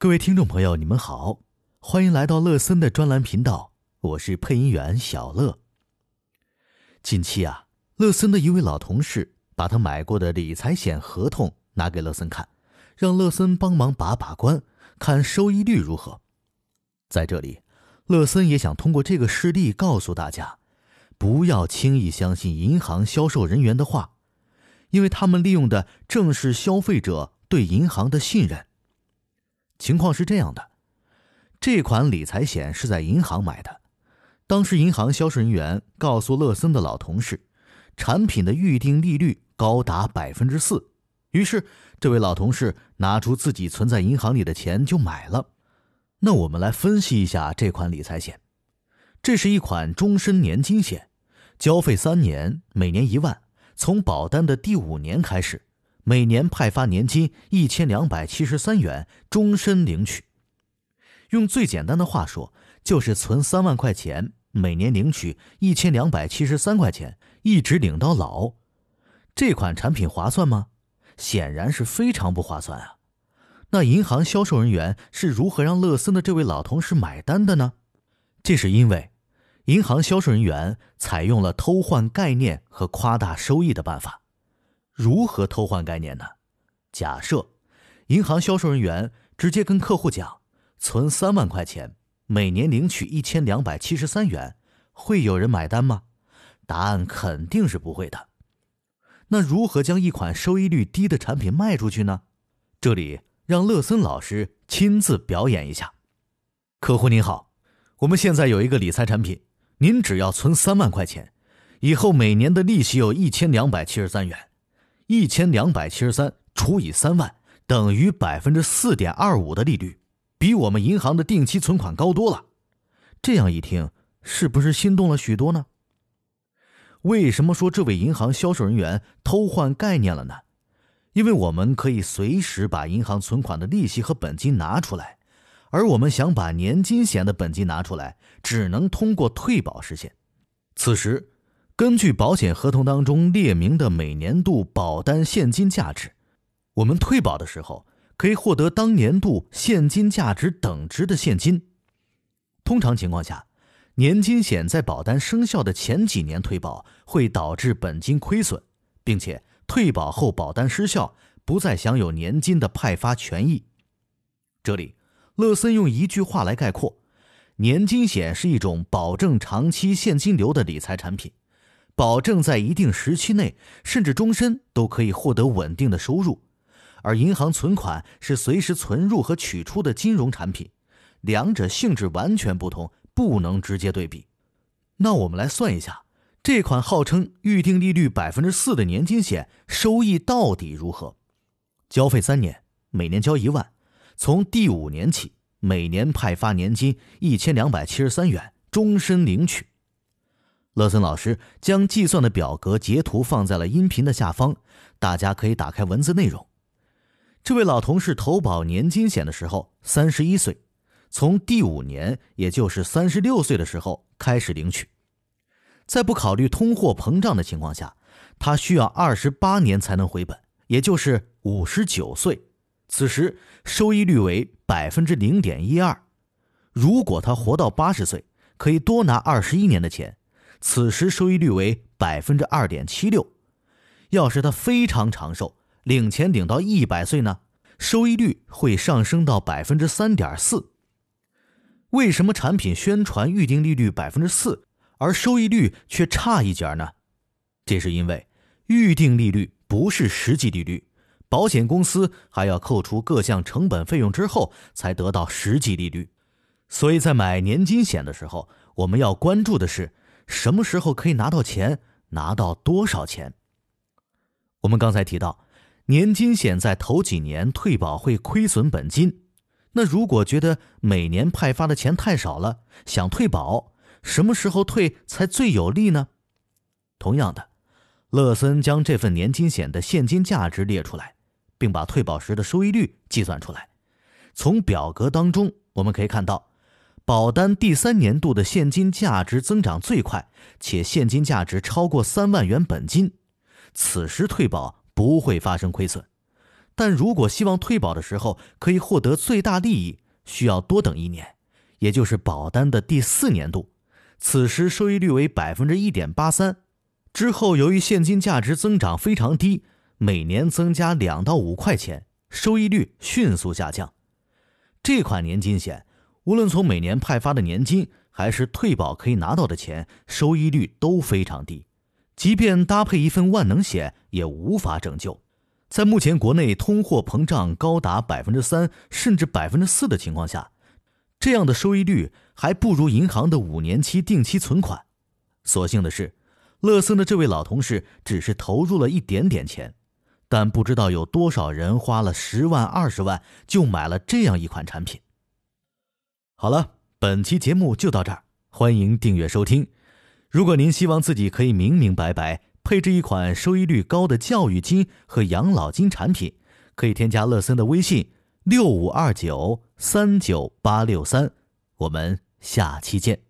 各位听众朋友，你们好，欢迎来到乐森的专栏频道，我是配音员小乐。近期啊，乐森的一位老同事把他买过的理财险合同拿给乐森看，让乐森帮忙把把关，看收益率如何。在这里，乐森也想通过这个事例告诉大家，不要轻易相信银行销售人员的话，因为他们利用的正是消费者对银行的信任。情况是这样的，这款理财险是在银行买的。当时银行销售人员告诉乐森的老同事，产品的预定利率高达百分之四。于是，这位老同事拿出自己存在银行里的钱就买了。那我们来分析一下这款理财险。这是一款终身年金险，交费三年，每年一万，从保单的第五年开始。每年派发年金一千两百七十三元，终身领取。用最简单的话说，就是存三万块钱，每年领取一千两百七十三块钱，一直领到老。这款产品划算吗？显然是非常不划算啊！那银行销售人员是如何让乐森的这位老同事买单的呢？这是因为，银行销售人员采用了偷换概念和夸大收益的办法。如何偷换概念呢？假设银行销售人员直接跟客户讲，存三万块钱，每年领取一千两百七十三元，会有人买单吗？答案肯定是不会的。那如何将一款收益率低的产品卖出去呢？这里让乐森老师亲自表演一下。客户您好，我们现在有一个理财产品，您只要存三万块钱，以后每年的利息有一千两百七十三元。一千两百七十三除以三万等于百分之四点二五的利率，比我们银行的定期存款高多了。这样一听，是不是心动了许多呢？为什么说这位银行销售人员偷换概念了呢？因为我们可以随时把银行存款的利息和本金拿出来，而我们想把年金险的本金拿出来，只能通过退保实现。此时。根据保险合同当中列明的每年度保单现金价值，我们退保的时候可以获得当年度现金价值等值的现金。通常情况下，年金险在保单生效的前几年退保会导致本金亏损，并且退保后保单失效，不再享有年金的派发权益。这里，乐森用一句话来概括：年金险是一种保证长期现金流的理财产品。保证在一定时期内，甚至终身都可以获得稳定的收入，而银行存款是随时存入和取出的金融产品，两者性质完全不同，不能直接对比。那我们来算一下，这款号称预定利率百分之四的年金险收益到底如何？交费三年，每年交一万，从第五年起，每年派发年金一千两百七十三元，终身领取。乐森老师将计算的表格截图放在了音频的下方，大家可以打开文字内容。这位老同事投保年金险的时候三十一岁，从第五年，也就是三十六岁的时候开始领取，在不考虑通货膨胀的情况下，他需要二十八年才能回本，也就是五十九岁。此时收益率为百分之零点一二。如果他活到八十岁，可以多拿二十一年的钱。此时收益率为百分之二点七六，要是他非常长寿，领钱领到一百岁呢，收益率会上升到百分之三点四。为什么产品宣传预定利率百分之四，而收益率却差一截呢？这是因为预定利率不是实际利率，保险公司还要扣除各项成本费用之后才得到实际利率，所以在买年金险的时候，我们要关注的是。什么时候可以拿到钱？拿到多少钱？我们刚才提到，年金险在头几年退保会亏损本金。那如果觉得每年派发的钱太少了，想退保，什么时候退才最有利呢？同样的，乐森将这份年金险的现金价值列出来，并把退保时的收益率计算出来。从表格当中我们可以看到。保单第三年度的现金价值增长最快，且现金价值超过三万元本金，此时退保不会发生亏损。但如果希望退保的时候可以获得最大利益，需要多等一年，也就是保单的第四年度。此时收益率为百分之一点八三，之后由于现金价值增长非常低，每年增加两到五块钱，收益率迅速下降。这款年金险，无论从每年派发的年金，还是退保可以拿到的钱，收益率都非常低，即便搭配一份万能险，也无法拯救。在目前国内通货膨胀高达百分之三甚至百分之四的情况下。这样的收益率还不如银行的五年期定期存款。所幸的是，乐森的这位老同事只是投入了一点点钱，但不知道有多少人花了十万、二十万就买了这样一款产品。好了，本期节目就到这儿，欢迎订阅收听。如果您希望自己可以明明白白配置一款收益率高的教育金和养老金产品，可以添加乐森的微信。六五二九三九八六三，我们下期见。